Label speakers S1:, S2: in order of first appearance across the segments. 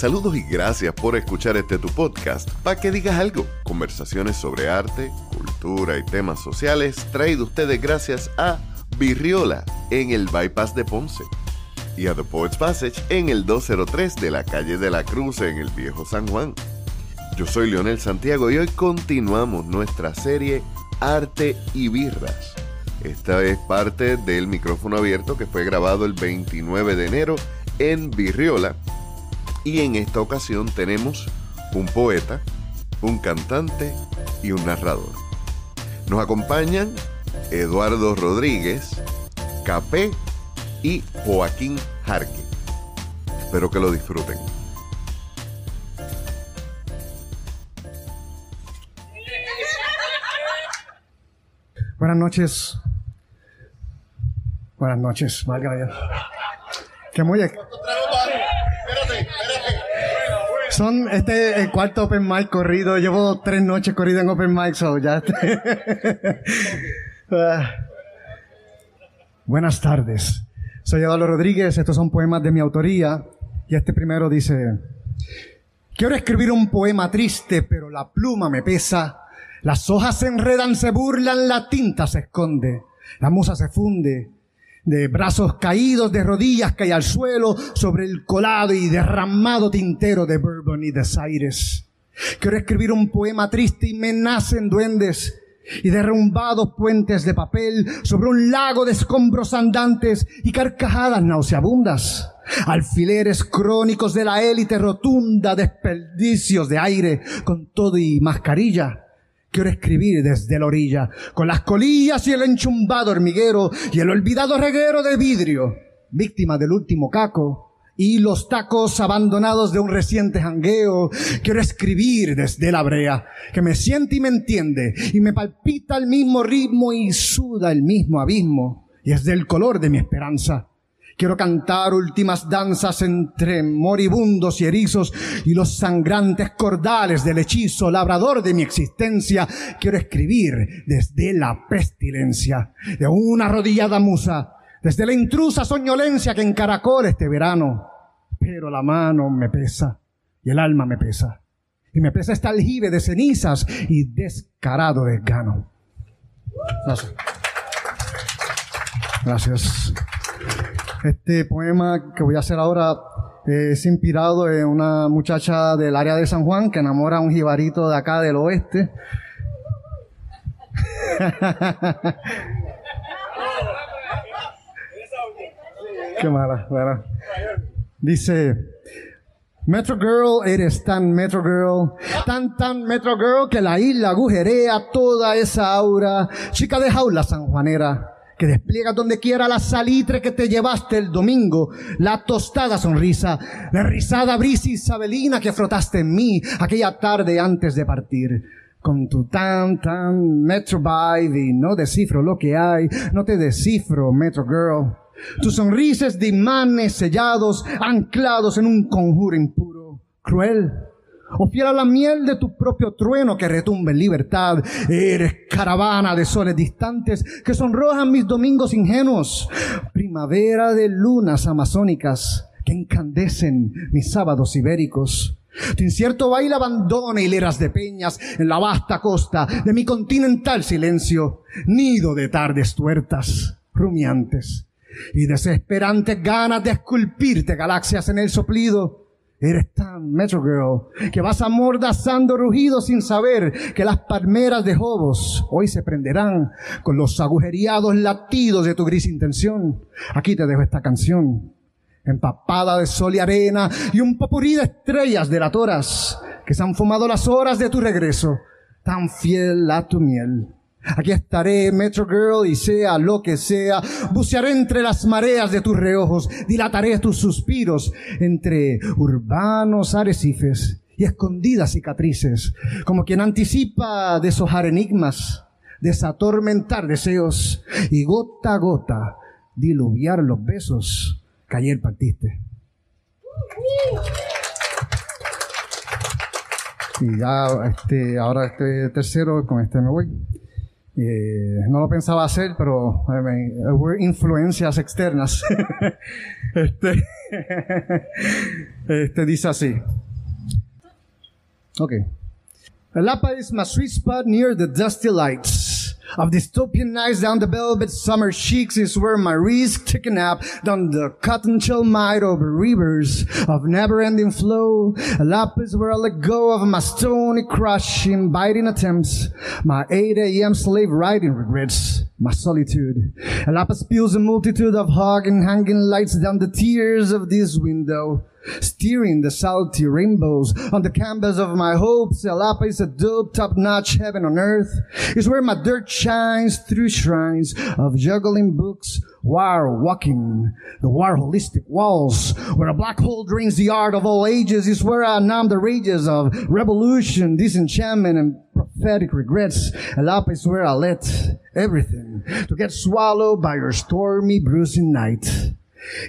S1: Saludos y gracias por escuchar este tu podcast. Para que digas algo, conversaciones sobre arte, cultura y temas sociales, traído ustedes gracias a Virriola en el Bypass de Ponce y a The Poets Passage en el 203 de la calle de la Cruz en el Viejo San Juan. Yo soy Leonel Santiago y hoy continuamos nuestra serie Arte y Birras. Esta es parte del micrófono abierto que fue grabado el 29 de enero en Virriola y en esta ocasión tenemos un poeta, un cantante y un narrador. Nos acompañan Eduardo Rodríguez, Capé y Joaquín Jarque. Espero que lo disfruten.
S2: Buenas noches. Buenas noches, Dios. Que muy... Son este el cuarto open mic corrido. Llevo tres noches corrido en open mic, so ya. Ah. Buenas tardes. Soy Eduardo Rodríguez. Estos son poemas de mi autoría. Y este primero dice: Quiero escribir un poema triste, pero la pluma me pesa. Las hojas se enredan, se burlan, la tinta se esconde. La musa se funde de brazos caídos, de rodillas cae al suelo sobre el colado y derramado tintero de Bourbon y desaires. Quiero escribir un poema triste y me nacen duendes y derrumbados puentes de papel sobre un lago de escombros andantes y carcajadas nauseabundas. Alfileres crónicos de la élite rotunda, desperdicios de aire con todo y mascarilla Quiero escribir desde la orilla, con las colillas y el enchumbado hormiguero y el olvidado reguero de vidrio, víctima del último caco, y los tacos abandonados de un reciente jangueo. Quiero escribir desde la brea, que me siente y me entiende, y me palpita el mismo ritmo y suda el mismo abismo, y es del color de mi esperanza. Quiero cantar últimas danzas entre moribundos y erizos y los sangrantes cordales del hechizo labrador de mi existencia. Quiero escribir desde la pestilencia de una arrodillada musa, desde la intrusa soñolencia que encaracola este verano. Pero la mano me pesa y el alma me pesa. Y me pesa este aljibe de cenizas y descarado desgano. Gracias. Gracias. Este poema que voy a hacer ahora es inspirado en una muchacha del área de San Juan que enamora a un jibarito de acá del oeste. Qué mala, ¿verdad? Dice, Metro Girl, eres tan Metro Girl, tan tan Metro Girl que la isla agujerea toda esa aura, chica de jaula sanjuanera que despliega donde quiera la salitre que te llevaste el domingo, la tostada sonrisa, la rizada brisa isabelina que frotaste en mí aquella tarde antes de partir. Con tu tan, tan Metro Vibe y no descifro lo que hay, no te descifro, Metro Girl. Tus sonrisas de imanes sellados, anclados en un conjuro impuro, cruel, o la miel de tu propio trueno que retumba en libertad. Eres caravana de soles distantes que sonrojan mis domingos ingenuos. Primavera de lunas amazónicas que encandecen mis sábados ibéricos. Tu incierto baile abandona hileras de peñas en la vasta costa de mi continental silencio. Nido de tardes tuertas, rumiantes y desesperantes ganas de esculpirte galaxias en el soplido Eres tan Metro Girl que vas amordazando rugidos sin saber que las palmeras de Jobos hoy se prenderán con los agujereados latidos de tu gris intención. Aquí te dejo esta canción, empapada de sol y arena y un popurrí de estrellas delatoras que se han fumado las horas de tu regreso, tan fiel a tu miel. Aquí estaré, Metro Girl, y sea lo que sea, bucearé entre las mareas de tus reojos, dilataré tus suspiros entre urbanos arrecifes y escondidas cicatrices, como quien anticipa deshojar enigmas, desatormentar deseos y gota a gota diluviar los besos que ayer partiste. Y ya, este, ahora este tercero, con este me voy. Eh, no lo pensaba hacer, pero eh, hubo influencias externas. este, este dice así. Okay. Lapa is my sweet spot near the dusty lights. Of dystopian nights down the velvet summer cheeks is where my risk took a nap down the cotton chill might over rivers of never-ending flow. Lapa is where I let go of my stony crushing biting attempts, my 8 a.m. slave riding regrets, my solitude. Lapa spills a multitude of hogging hanging lights down the tears of this window steering the salty rainbows on the canvas of my hopes. Elapa is a dope, top-notch heaven on earth. It's where my dirt shines through shrines of juggling books, wire walking, the wire holistic walls, where a black hole drains the art of all ages is where I numb the rages of revolution, disenchantment, and prophetic regrets. Elapa is where I let everything to get swallowed by your stormy, bruising night.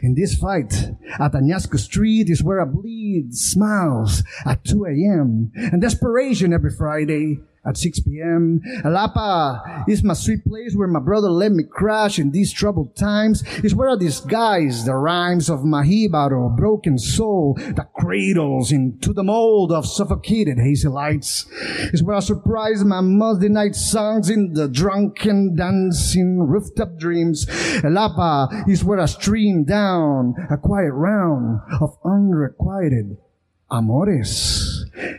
S2: In this fight, at Añasco Street is where I bleed smiles at 2 a.m. and desperation every Friday at 6 p.m. Alapa is my sweet place where my brother let me crash in these troubled times. It's where I disguise the rhymes of my hibaro, broken soul that cradles into the mold of suffocated hazy lights. Is where I surprise my Monday night songs in the drunken dancing rooftop dreams. Alapa is where I stream down a quiet round of unrequited amores.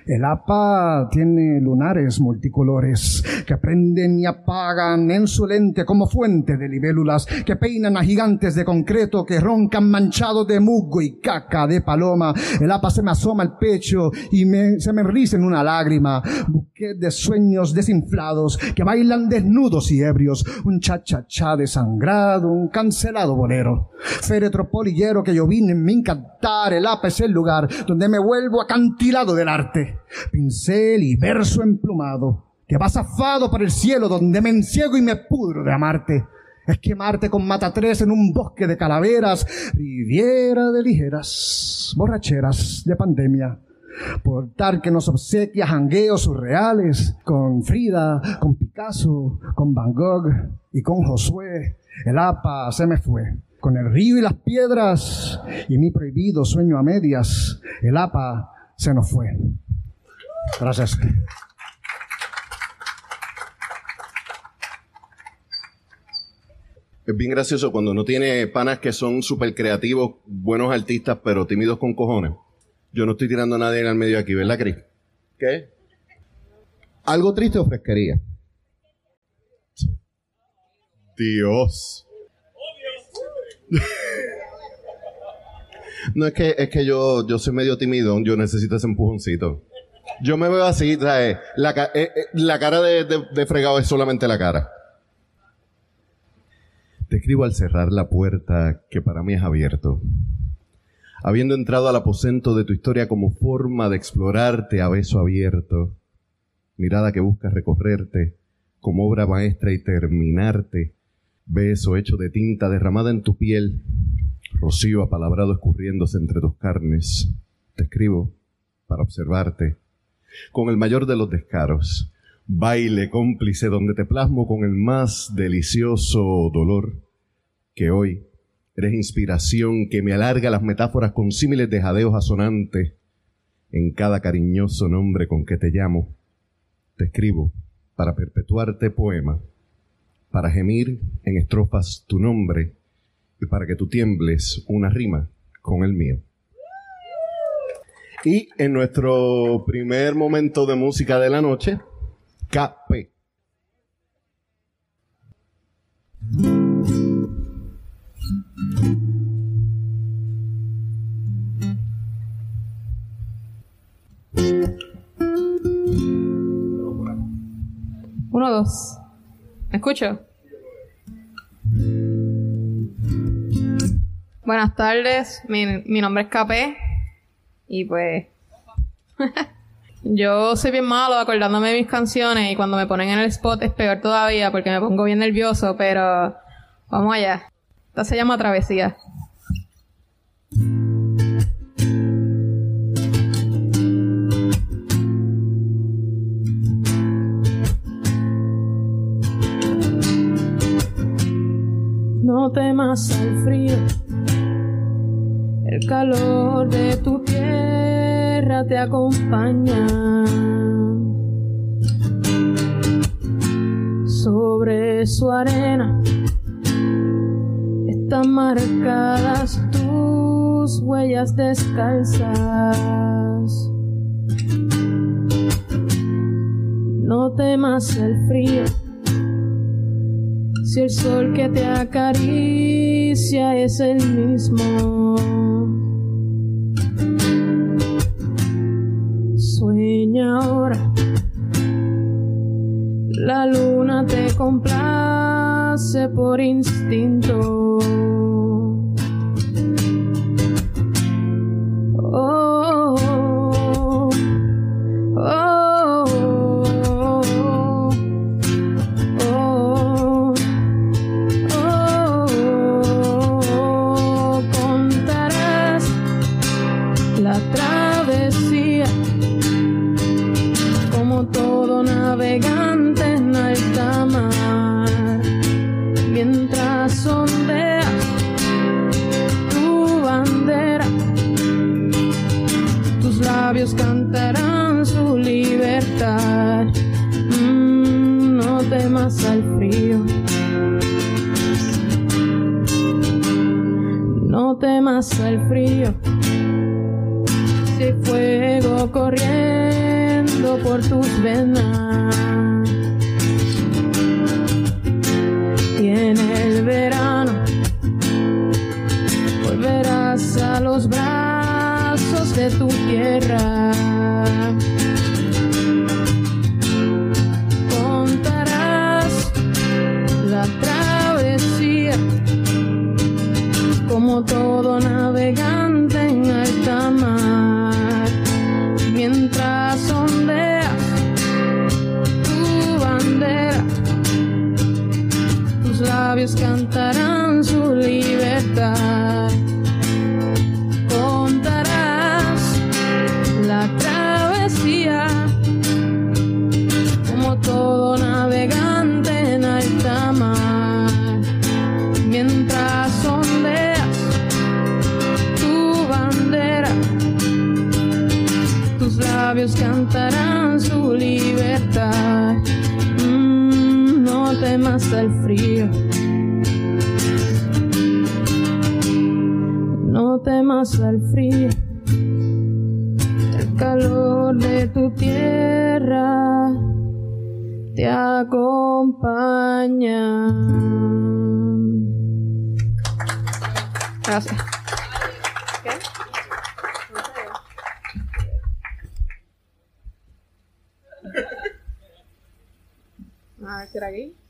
S2: El APA tiene lunares multicolores que prenden y apagan en su lente como fuente de libélulas que peinan a gigantes de concreto que roncan manchados de musgo y caca de paloma. El APA se me asoma al pecho y me, se me enriza en una lágrima. Buquet de sueños desinflados que bailan desnudos y ebrios. Un cha-cha-cha desangrado, un cancelado bolero. Féretro polillero que yo vine en mi encantar. El APA es el lugar donde me vuelvo acantilado del pincel y verso emplumado, que va zafado por el cielo donde me enciego y me pudro de amarte. Es quemarte con matatres en un bosque de calaveras, riviera de ligeras, borracheras de pandemia. Portar que nos obsequia jangueos surreales con Frida, con Picasso, con Van Gogh y con Josué. El APA se me fue. Con el río y las piedras y mi prohibido sueño a medias, el APA se nos fue. Gracias.
S1: Es bien gracioso cuando uno tiene panas que son súper creativos, buenos artistas, pero tímidos con cojones. Yo no estoy tirando a nadie en el medio aquí, ¿verdad, Cris? ¿Qué? ¿Algo triste o fresquería? Dios. no es que, es que yo, yo soy medio tímido, yo necesito ese empujoncito. Yo me veo así, ¿sabes? La, eh, eh, la cara de, de, fregado es solamente la cara. Te escribo al cerrar la puerta que para mí es abierto. Habiendo entrado al aposento de tu historia como forma de explorarte a beso abierto, mirada que busca recorrerte como obra maestra y terminarte, beso hecho de tinta derramada en tu piel, rocío apalabrado escurriéndose entre tus carnes. Te escribo para observarte con el mayor de los descaros. Baile cómplice donde te plasmo con el más delicioso dolor que hoy eres inspiración que me alarga las metáforas con símiles de jadeos asonantes en cada cariñoso nombre con que te llamo. Te escribo para perpetuarte poema, para gemir en estrofas tu nombre para que tú tiembles una rima con el mío. Y en nuestro primer momento de música de la noche, KP.
S3: Uno, dos. ¿Me escucho? Buenas tardes, mi, mi nombre es KP y pues. yo soy bien malo acordándome de mis canciones y cuando me ponen en el spot es peor todavía porque me pongo bien nervioso, pero. Vamos allá. Esta se llama Travesía. No temas al frío El calor de tu tierra te acompaña. Sobre su arena están marcadas tus huellas descalzas. No temas el frío si el sol que te acaricia es el mismo. Sueña ahora, la luna te complace por instinto. El frío. Si fuego corriendo por tus venas. Y en el verano volverás a los brazos de tu tierra. Como no temas al frío. temas al frío, el calor de tu tierra te acompaña. Gracias. ¿Qué? A ver, ¿será aquí?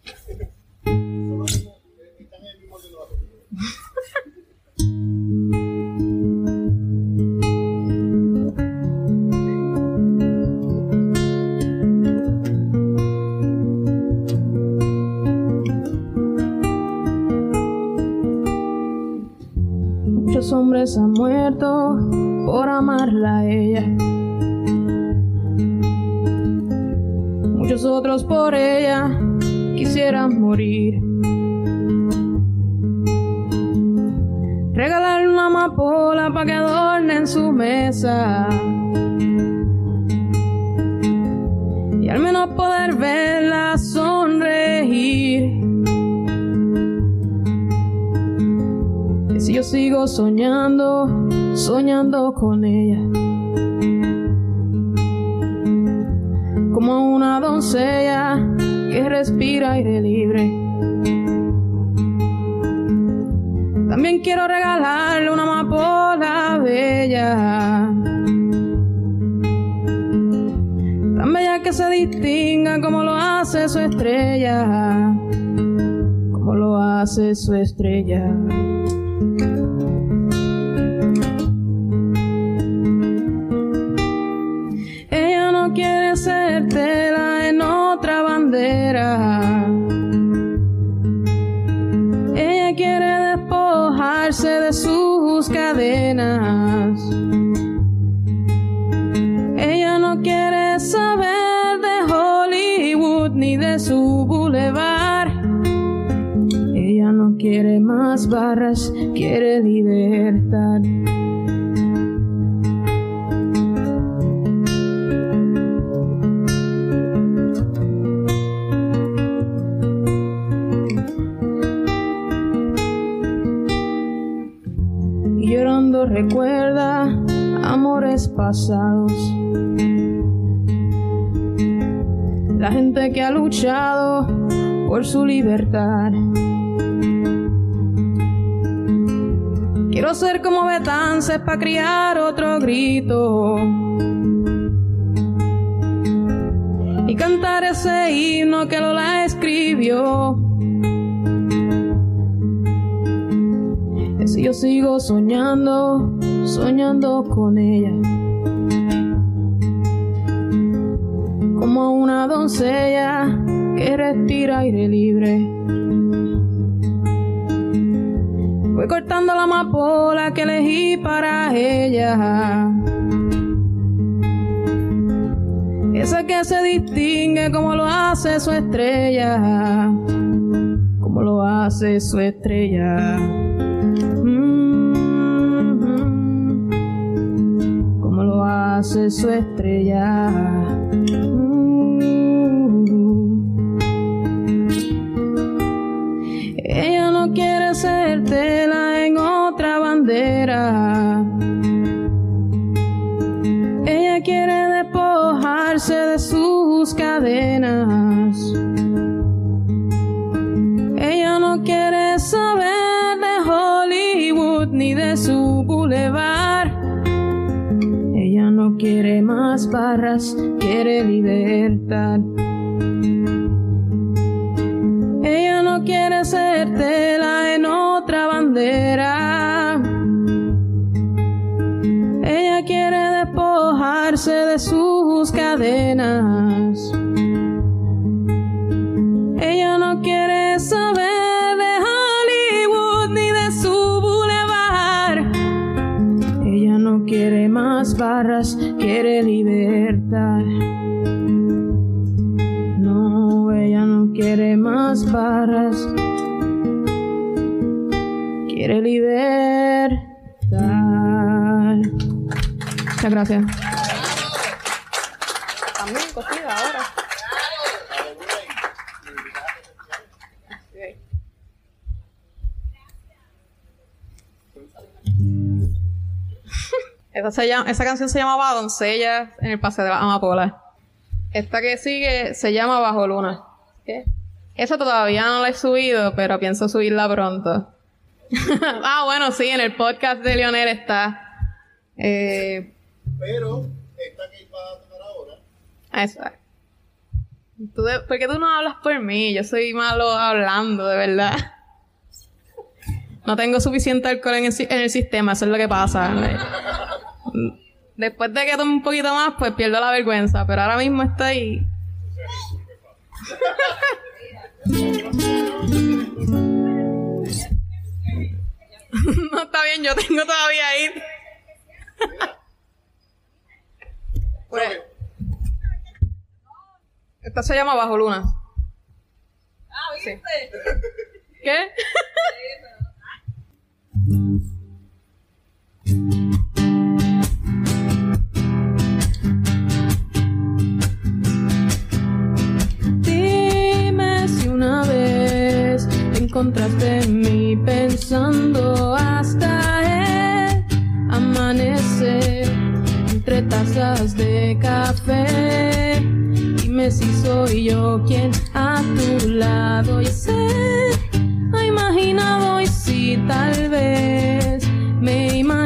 S3: Sigo soñando, soñando con ella. Como una doncella que respira aire libre. También quiero regalarle una amapola bella. Tan bella que se distinga como lo hace su estrella. Como lo hace su estrella. quiere libertad. Llorando recuerda amores pasados. La gente que ha luchado por su libertad. Quiero ser como Betances para criar otro grito. Y cantar ese himno que Lola escribió. Si yo sigo soñando, soñando con ella. Como una doncella que respira aire libre. Voy cortando la amapola que elegí para ella. Esa que se distingue como lo hace su estrella. Como lo hace su estrella. Mm-hmm. Como lo hace su estrella. Ella quiere despojarse de sus cadenas. Ella no quiere saber de Hollywood ni de su boulevard. Ella no quiere más barras, quiere libertad. Quiere libertad. No, ella no quiere más barras. Quiere libertad. Muchas gracias. Esa, se llama, esa canción se llamaba Doncella en el Paseo de la Amapola. Esta que sigue se llama Bajo Luna. ¿Qué? Esa todavía no la he subido, pero pienso subirla pronto. ah, bueno, sí, en el podcast de Leonel está. Eh,
S1: pero esta que va a tocar ahora.
S3: Eso ¿Tú ¿Por qué tú no hablas por mí? Yo soy malo hablando, de verdad. No tengo suficiente alcohol en el, en el sistema, eso es lo que pasa. Después de que tome un poquito más, pues pierdo la vergüenza, pero ahora mismo estoy... no está bien, yo tengo todavía ahí. pues, esta se llama Bajo Luna.
S4: Ah, ¿viste?
S3: ¿Qué? Encontraste en mí pensando hasta el amanecer entre tazas de café. Dime si soy yo quien a tu lado y sé, ha imaginado y si tal vez me imaginas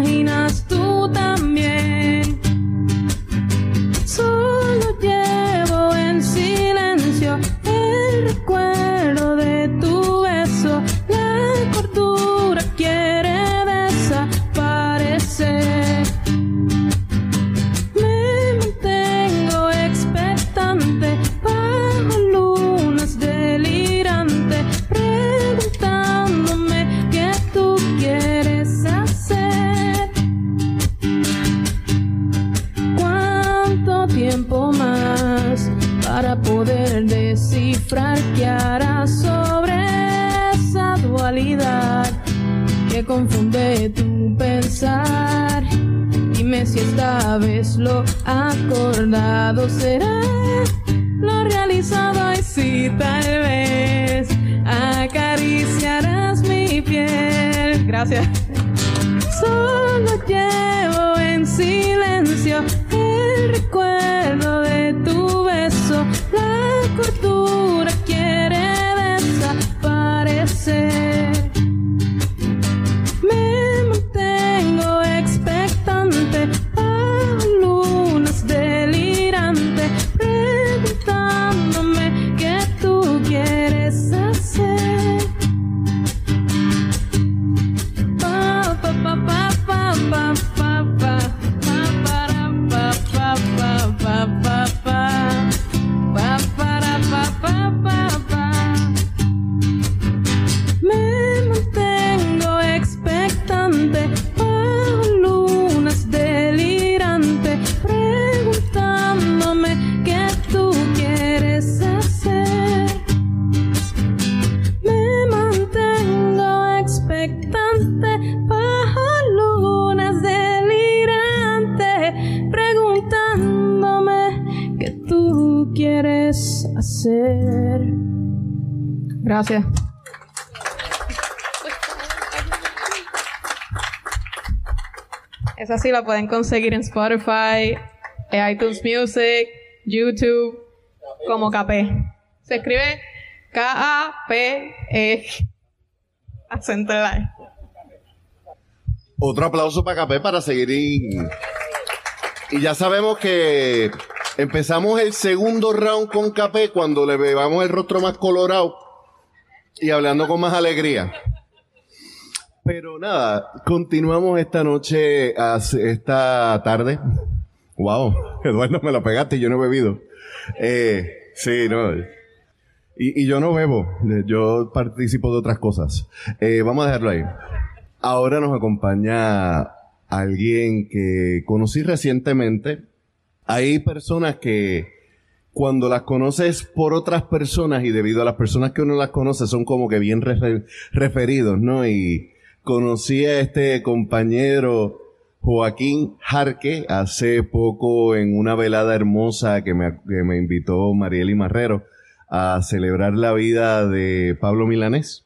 S3: lo acordado será lo realizado y si tal vez acariciarás mi piel. Gracias. Solo llevo en silencio
S5: Esa sí la pueden conseguir en Spotify, iTunes Music, YouTube, como KP. Se escribe K-A-P-E. Acento en la E.
S1: Otro aplauso para Capé para seguir. Y, ya sabemos que empezamos el segundo round con Capé cuando le veamos el rostro más colorado y hablando con más alegría. Pero nada, continuamos esta noche, esta tarde. Wow, Eduardo, me lo pegaste y yo no he bebido. Eh, sí, no. Y, y yo no bebo, yo participo de otras cosas. Eh, vamos a dejarlo ahí. Ahora nos acompaña alguien que conocí recientemente. Hay personas que cuando las conoces por otras personas y debido a las personas que uno las conoce son como que bien refer- referidos, ¿no? Y conocí a este compañero Joaquín Jarque hace poco en una velada hermosa que me, que me invitó Marieli Marrero a celebrar la vida de Pablo Milanés.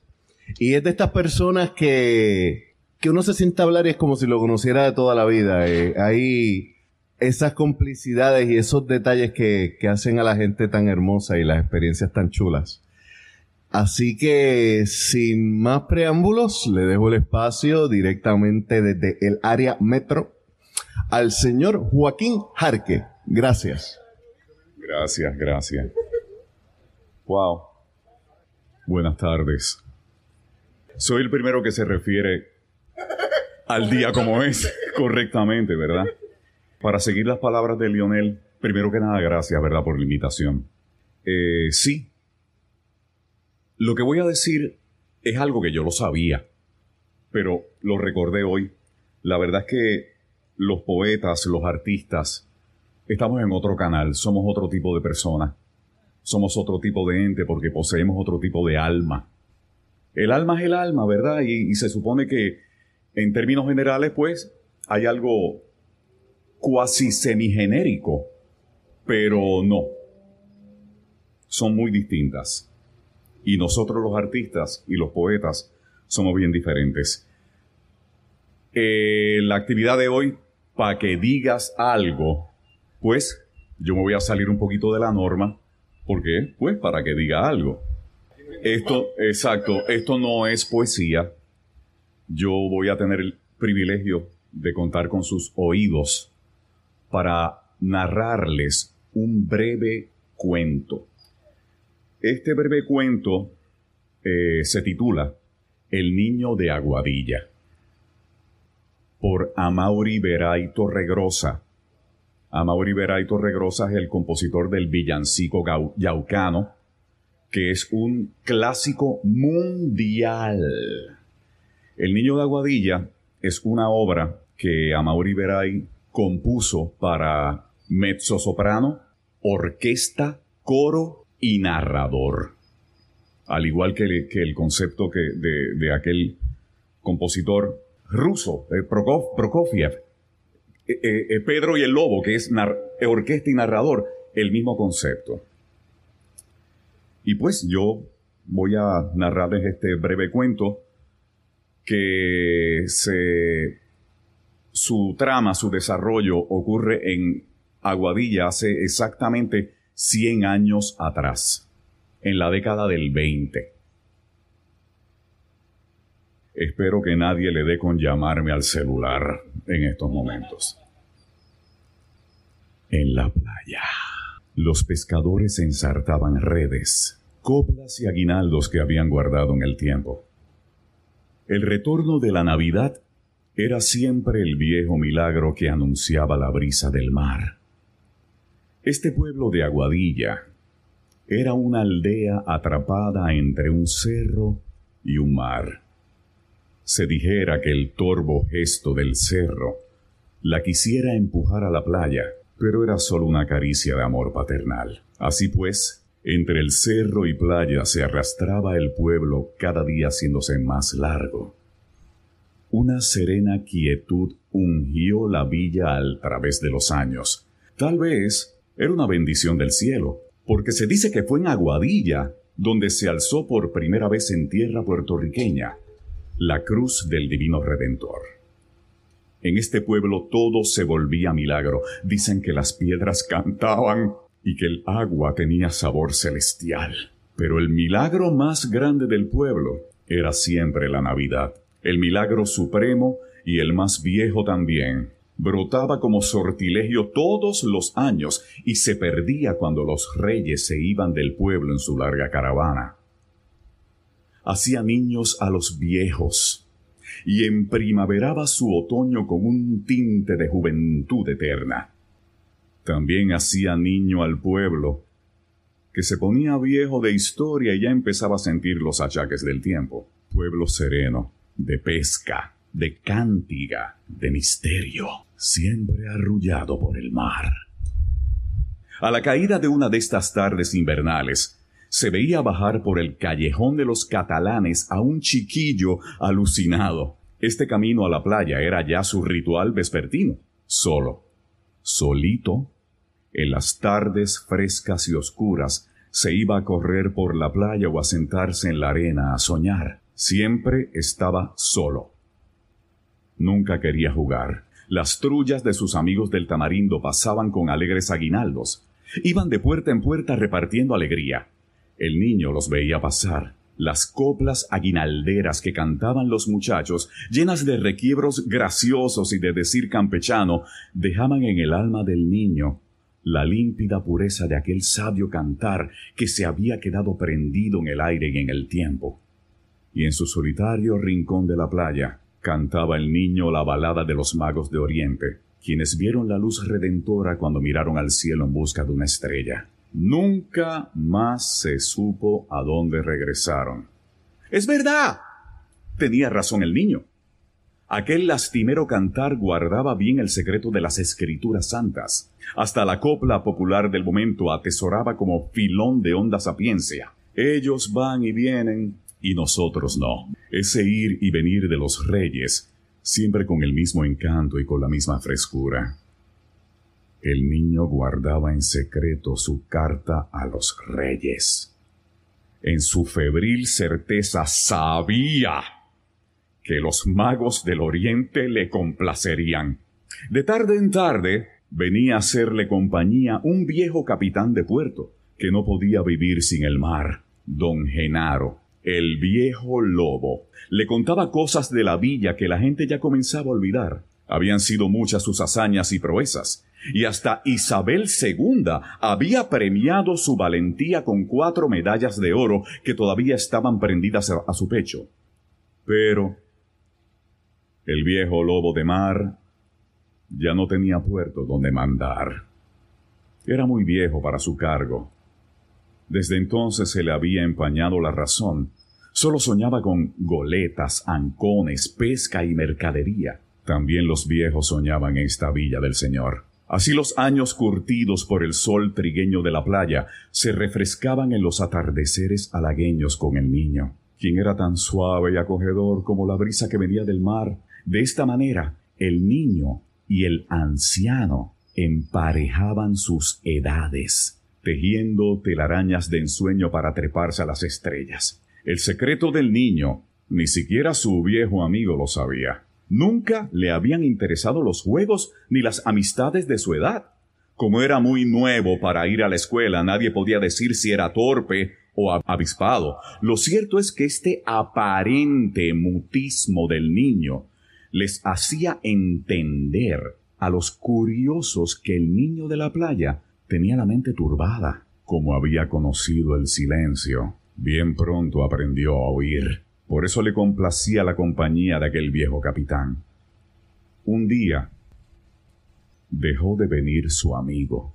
S1: Y es de estas personas que, que uno se sienta hablar y es como si lo conociera de toda la vida. Eh, hay esas complicidades y esos detalles que, que hacen a la gente tan hermosa y las experiencias tan chulas. Así que, sin más preámbulos, le dejo el espacio directamente desde el área metro al señor Joaquín Jarque. Gracias.
S6: Gracias, gracias. Wow. Buenas tardes. Soy el primero que se refiere al día como es, correctamente, ¿verdad? Para seguir las palabras de Lionel, primero que nada, gracias, ¿verdad?, por la invitación. Eh, sí. Lo que voy a decir es algo que yo lo sabía, pero lo recordé hoy. La verdad es que los poetas, los artistas, estamos en otro canal, somos otro tipo de persona, somos otro tipo de ente porque poseemos otro tipo de alma. El alma es el alma, ¿verdad? Y, y se supone que en términos generales, pues, hay algo cuasi semigenérico, pero no. Son muy distintas. Y nosotros los artistas y los poetas somos bien diferentes. Eh, la actividad de hoy, para que digas algo, pues yo me voy a salir un poquito de la norma. ¿Por qué? Pues para que diga algo. Esto, exacto, esto no es poesía. Yo voy a tener el privilegio de contar con sus oídos para narrarles un breve cuento. Este breve cuento eh, se titula El niño de Aguadilla por Amaury Veray Torregrosa. Amaury Veray Torregrosa es el compositor del villancico yaucano, que es un clásico mundial. El Niño de Aguadilla es una obra que Amaury Veray compuso para mezzosoprano, orquesta, coro y narrador. Al igual que, el- concepto que de, aquel compositor ruso, eh, Prokofiev, eh, eh, Pedro y el Lobo, que es orquesta y narrador, el mismo concepto. Y pues yo voy a narrarles este breve cuento que su trama, su desarrollo ocurre en Aguadilla hace exactamente 100 años atrás, en la década del 20. Espero que nadie le dé con llamarme al celular en estos momentos. En la playa, los pescadores ensartaban redes, coplas y aguinaldos que habían guardado en el tiempo. El retorno de la Navidad era siempre el viejo milagro que anunciaba la brisa del mar. Este pueblo de Aguadilla era una aldea atrapada entre un cerro y un mar. Se dijera que el torvo gesto del cerro la quisiera empujar a la playa, pero era solo una caricia de amor paternal. Así pues, entre el cerro y playa se arrastraba el pueblo cada día haciéndose más largo. Una serena quietud ungió la villa al través de los años. Tal vez era una bendición del cielo, porque se dice que fue en Aguadilla donde se alzó por primera vez en tierra puertorriqueña la cruz del Divino Redentor. En este pueblo todo se volvía milagro. Dicen que las piedras cantaban y que el agua tenía sabor celestial. Pero el milagro más grande del pueblo era siempre la Navidad el milagro supremo y el más viejo también, brotaba como sortilegio todos los años y se perdía cuando los reyes se iban del pueblo en su larga caravana. Hacía niños a los viejos y emprimaveraba su otoño con un tinte de juventud eterna. También hacía niño al pueblo, que se ponía viejo de historia y ya empezaba a sentir los achaques del tiempo. Pueblo sereno, de pesca, de cántiga, de misterio, siempre arrullado por el mar. A la caída de una de estas tardes invernales, se veía bajar por el callejón de los catalanes a un chiquillo alucinado. Este camino a la playa era ya su ritual vespertino. Solo, solito, en las tardes frescas y oscuras, se iba a correr por la playa o a sentarse en la arena a soñar. Siempre estaba solo. Nunca quería jugar. Las trullas de sus amigos del tamarindo pasaban con alegres aguinaldos. Iban de puerta en puerta repartiendo alegría. El niño los veía pasar. Las coplas aguinalderas que cantaban los muchachos, llenas de requiebros graciosos y de decir campechano, dejaban en el alma del niño la límpida pureza de aquel sabio cantar que se había quedado prendido en el aire y en el tiempo y en su solitario rincón de la playa cantaba el niño la balada de los magos de Oriente, quienes vieron la luz redentora cuando miraron al cielo en busca de una estrella. Nunca más se supo a dónde regresaron. Es verdad. Tenía razón el niño. Aquel lastimero cantar guardaba bien el secreto de las escrituras santas. Hasta la copla popular del momento atesoraba como filón de honda sapiencia. Ellos van y vienen, y nosotros no. Ese ir y venir de los reyes, siempre con el mismo encanto y con la misma frescura. El niño guardaba en secreto su carta a los reyes. En su febril certeza sabía que los magos del oriente le complacerían. De tarde en tarde venía a hacerle compañía un viejo capitán de puerto, que no podía vivir sin el mar, don Genaro, el viejo lobo le contaba cosas de la villa que la gente ya comenzaba a olvidar. Habían sido muchas sus hazañas y proezas, y hasta Isabel II había premiado su valentía con cuatro medallas de oro que todavía estaban prendidas a, su pecho. Pero el viejo lobo de mar ya no tenía puerto donde mandar. Era muy viejo para su cargo desde entonces se le había empañado la razón. Solo soñaba con goletas, ancones, pesca y mercadería. También los viejos soñaban en esta villa del Señor. Así los años curtidos por el sol trigueño de la playa se refrescaban en los atardeceres halagueños con el niño, quien era tan suave y acogedor como la brisa que venía del mar. De esta manera, el niño y el anciano emparejaban sus edades tejiendo telarañas de ensueño para treparse a las estrellas. El secreto del niño, ni siquiera su viejo amigo lo sabía. Nunca le habían interesado los juegos ni las amistades de su edad. Como era muy nuevo para ir a la escuela, nadie podía decir si era torpe o avispado. Lo cierto es que este aparente mutismo del niño les hacía entender a los curiosos que el niño de la playa tenía la mente turbada. Como había conocido el silencio, bien pronto aprendió a oír. Por eso le complacía la compañía de aquel viejo capitán. Un día dejó de venir su amigo.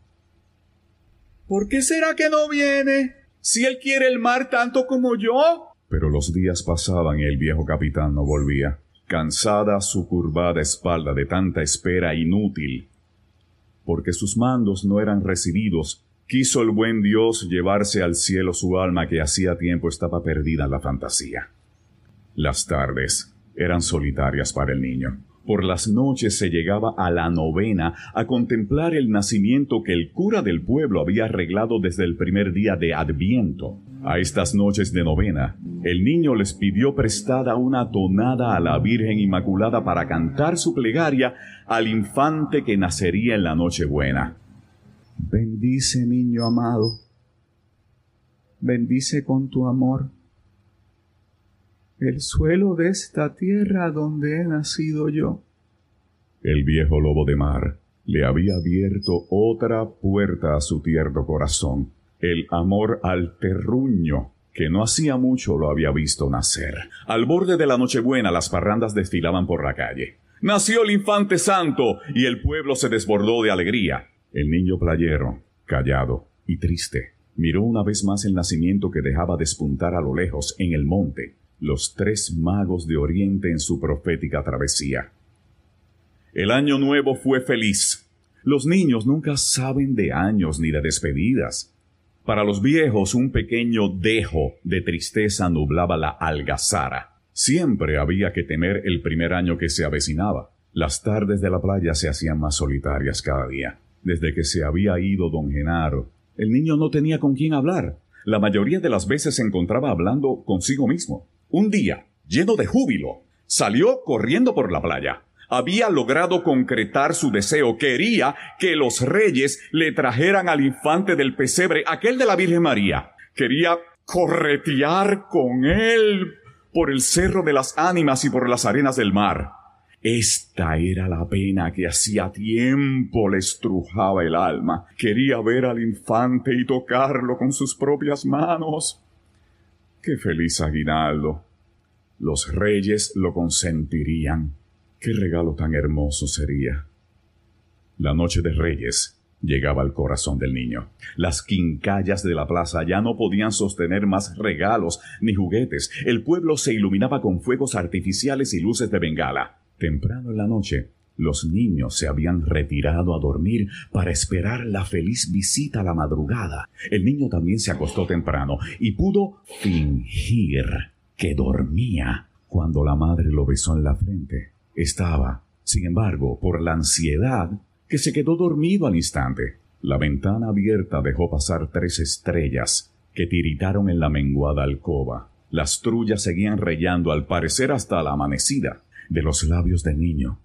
S6: ¿Por qué será que no viene? Si él quiere el mar tanto como yo. Pero los días pasaban y el viejo capitán no volvía. Cansada su curvada espalda de tanta espera inútil, porque sus mandos no eran recibidos, quiso el buen Dios llevarse al cielo su alma que hacía tiempo estaba perdida en la fantasía. Las tardes eran solitarias para el niño. Por las noches se llegaba a la novena a contemplar el nacimiento que el cura del pueblo había arreglado desde el primer día de Adviento. A estas noches de novena, el niño les pidió prestada una tonada a la Virgen Inmaculada para cantar su plegaria al infante que nacería en la Nochebuena. Bendice, niño amado. Bendice con tu amor el suelo de esta tierra donde he nacido yo. El viejo lobo de mar le había abierto otra puerta a su tierno corazón, el amor al terruño, que no hacía mucho lo había visto nacer. Al borde de la Nochebuena las parrandas desfilaban por la calle. Nació el infante santo y el pueblo se desbordó de alegría. El niño playero, callado y triste, miró una vez más el nacimiento que dejaba despuntar a lo lejos en el monte los tres magos de Oriente en su profética travesía. El año nuevo fue feliz. Los niños nunca saben de años ni de despedidas. Para los viejos un pequeño dejo de tristeza nublaba la algazara. Siempre había que temer el primer año que se avecinaba. Las tardes de la playa se hacían más solitarias cada día. Desde que se había ido don Genaro, el niño no tenía con quién hablar. La mayoría de las veces se encontraba hablando consigo mismo. Un día, lleno de júbilo, salió corriendo por la playa. Había logrado concretar su deseo. Quería que los reyes le trajeran al infante del pesebre, aquel de la Virgen María. Quería corretear con él por el cerro de las ánimas y por las arenas del mar. Esta era la pena que hacía tiempo le estrujaba el alma. Quería ver al infante y tocarlo con sus propias manos. Qué feliz aguinaldo. Los reyes lo consentirían. Qué regalo tan hermoso sería. La noche de reyes llegaba al corazón del niño. Las quincallas de la plaza ya no podían sostener más regalos ni juguetes. El pueblo se iluminaba con fuegos artificiales y luces de bengala. Temprano en la noche, los niños se habían retirado a dormir para esperar la feliz visita a la madrugada. El niño también se acostó temprano y pudo fingir que dormía cuando la madre lo besó en la frente. Estaba, sin embargo, por la ansiedad, que se quedó dormido al instante. La ventana abierta dejó pasar tres estrellas que tiritaron en la menguada alcoba. Las trullas seguían rayando al parecer hasta la amanecida. De los labios del niño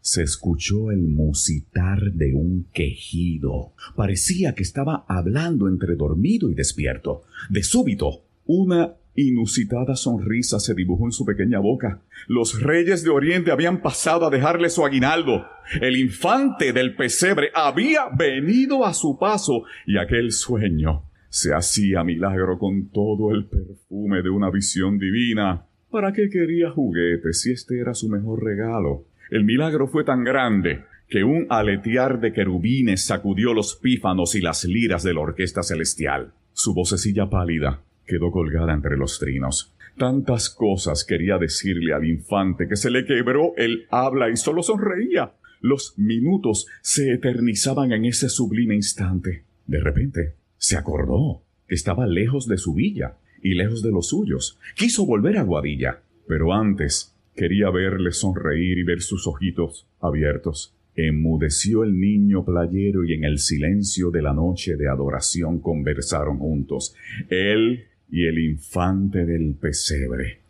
S6: se escuchó el musitar de un quejido. Parecía que estaba hablando entre dormido y despierto. De súbito, una inusitada sonrisa se dibujó en su pequeña boca. Los reyes de Oriente habían pasado a dejarle su aguinaldo. El infante del pesebre había venido a su paso y aquel sueño se hacía milagro con todo el perfume de una visión divina. ¿Para qué quería juguetes si este era su mejor regalo? El milagro fue tan grande que un aletear de querubines sacudió los pífanos y las liras de la orquesta celestial. Su vocecilla pálida quedó colgada entre los trinos. Tantas cosas quería decirle al infante que se le quebró el habla y solo sonreía. Los minutos se eternizaban en ese sublime instante. De repente, se acordó que estaba lejos de su villa y lejos de los suyos. Quiso volver a Guadilla, pero antes quería verle sonreír y ver sus ojitos abiertos. Enmudeció el niño playero y en el silencio de la noche de adoración conversaron juntos, él y el infante del pesebre.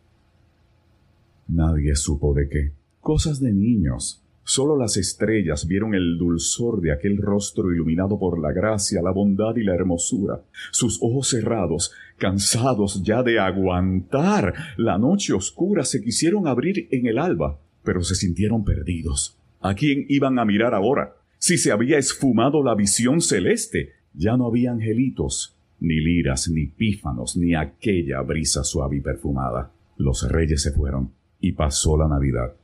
S6: Nadie supo de qué. Cosas de niños. Solo las estrellas vieron el dulzor de aquel rostro iluminado por la gracia, la bondad y la hermosura. Sus ojos cerrados, cansados ya de aguantar la noche oscura, se quisieron abrir en el alba, pero se sintieron perdidos. ¿A quién iban a mirar ahora? Si se había esfumado la visión celeste, ya no había angelitos, ni liras, ni pífanos, ni aquella brisa suave y perfumada. Los reyes se fueron y pasó la Navidad.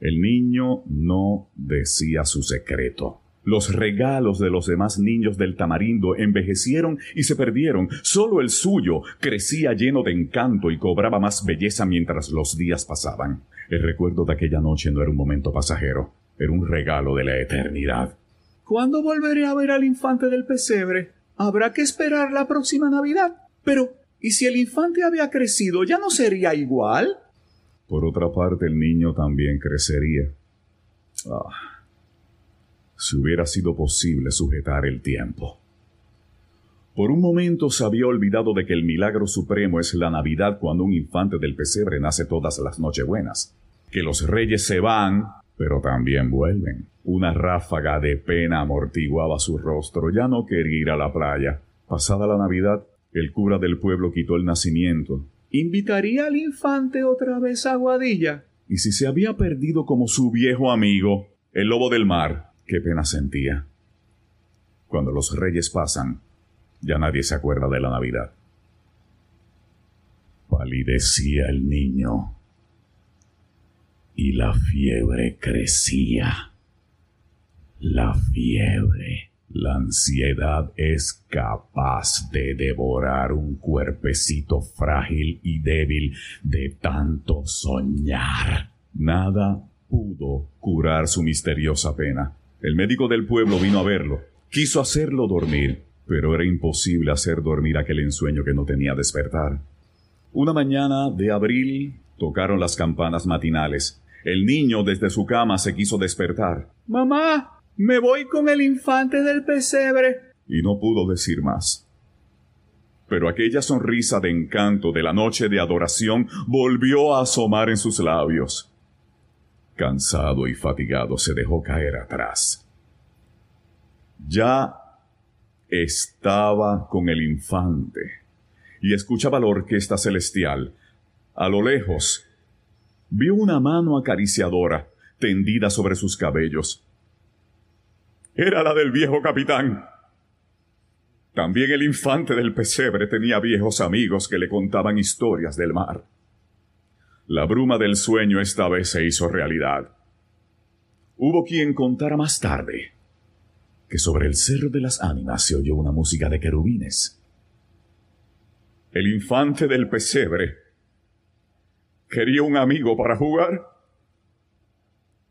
S6: El niño no decía su secreto. Los regalos de los demás niños del tamarindo envejecieron y se perdieron. Solo el suyo crecía lleno de encanto y cobraba más belleza mientras los días pasaban. El recuerdo de aquella noche no era un momento pasajero, era un regalo de la eternidad.
S7: ¿Cuándo volveré a ver al infante del pesebre? Habrá que esperar la próxima Navidad. Pero, ¿y si el infante había crecido, ya no sería igual?
S6: Por otra parte, el niño también crecería. Ah, si hubiera sido posible sujetar el tiempo. Por un momento se había olvidado de que el milagro supremo es la Navidad cuando un infante del pesebre nace todas las Nochebuenas. Que los reyes se van, pero también vuelven. Una ráfaga de pena amortiguaba su rostro. Ya no quería ir a la playa. Pasada la Navidad, el cura del pueblo quitó el nacimiento.
S7: ¿Invitaría al infante otra vez a Guadilla?
S6: Y si se había perdido como su viejo amigo, el lobo del mar, qué pena sentía. Cuando los reyes pasan, ya nadie se acuerda de la Navidad. Palidecía el niño y la fiebre crecía. La fiebre, la ansiedad es capaz de devorar un cuerpecito frágil y débil de tanto soñar. Nada pudo curar su misteriosa pena. El médico del pueblo vino a verlo. Quiso hacerlo dormir, pero era imposible hacer dormir aquel ensueño que no tenía despertar. Una mañana de abril tocaron las campanas matinales. El niño desde su cama se quiso despertar.
S7: Mamá, me voy con el infante del pesebre.
S6: Y no pudo decir más. Pero aquella sonrisa de encanto de la noche de adoración volvió a asomar en sus labios. Cansado y fatigado se dejó caer atrás. Ya estaba con el infante y escuchaba la orquesta celestial. A lo lejos, vio una mano acariciadora tendida sobre sus cabellos. Era la del viejo capitán. También el infante del pesebre tenía viejos amigos que le contaban historias del mar. La bruma del sueño esta vez se hizo realidad. Hubo quien contara más tarde que sobre el cerro de las ánimas se oyó una música de querubines. El infante del pesebre quería un amigo para jugar.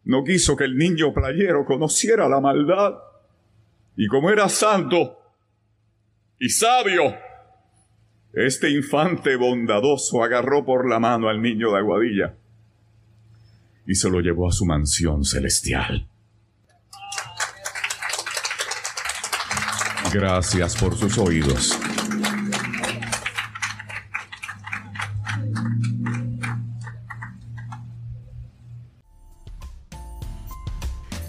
S6: No quiso que el niño playero conociera la maldad. Y como era santo y sabio, este infante bondadoso agarró por la mano al niño de Aguadilla y se lo llevó a su mansión celestial. Gracias por sus oídos.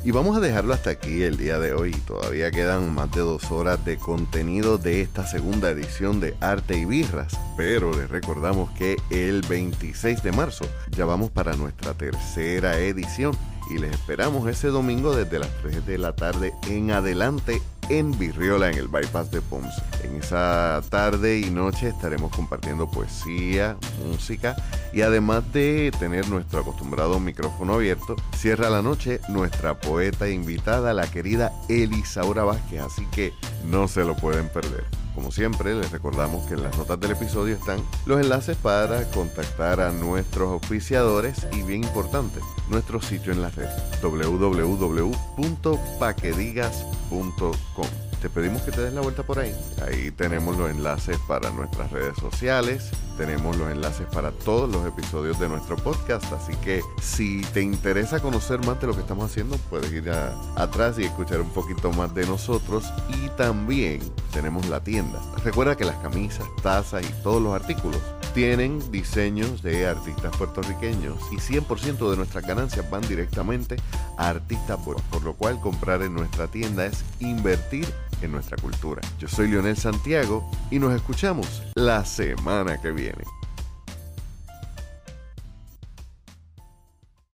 S8: Y vamos a dejarlo hasta aquí el día de hoy. Todavía quedan más de dos horas de contenido de esta segunda edición de Arte y Birras. Pero les recordamos que el 26 de marzo ya vamos para nuestra tercera edición. Y les esperamos ese domingo desde las 3 de la tarde en adelante en Virriola, en el bypass de Ponce. En esa tarde y noche estaremos compartiendo poesía, música y además de tener nuestro acostumbrado micrófono abierto, cierra la noche nuestra poeta invitada, la querida Elisaura Vázquez, así que no se lo pueden perder. Como siempre, les recordamos que en las notas del episodio están los enlaces para contactar a nuestros auspiciadores y bien importante, nuestro sitio en la red www.paquedigas.com. Te pedimos que te des la vuelta por ahí. Ahí tenemos los enlaces para nuestras redes sociales, tenemos los enlaces para todos los episodios de nuestro podcast, así que si te interesa conocer más de lo que estamos haciendo, puedes ir atrás y escuchar un poquito más de nosotros y también tenemos la tienda. Recuerda que las camisas, tazas y todos los artículos Tienen diseños de artistas puertorriqueños y 100% de nuestras ganancias van directamente a artistas por, por lo cual comprar en nuestra tienda es invertir en nuestra cultura. Yo soy Leonel Santiago y nos escuchamos la semana que viene.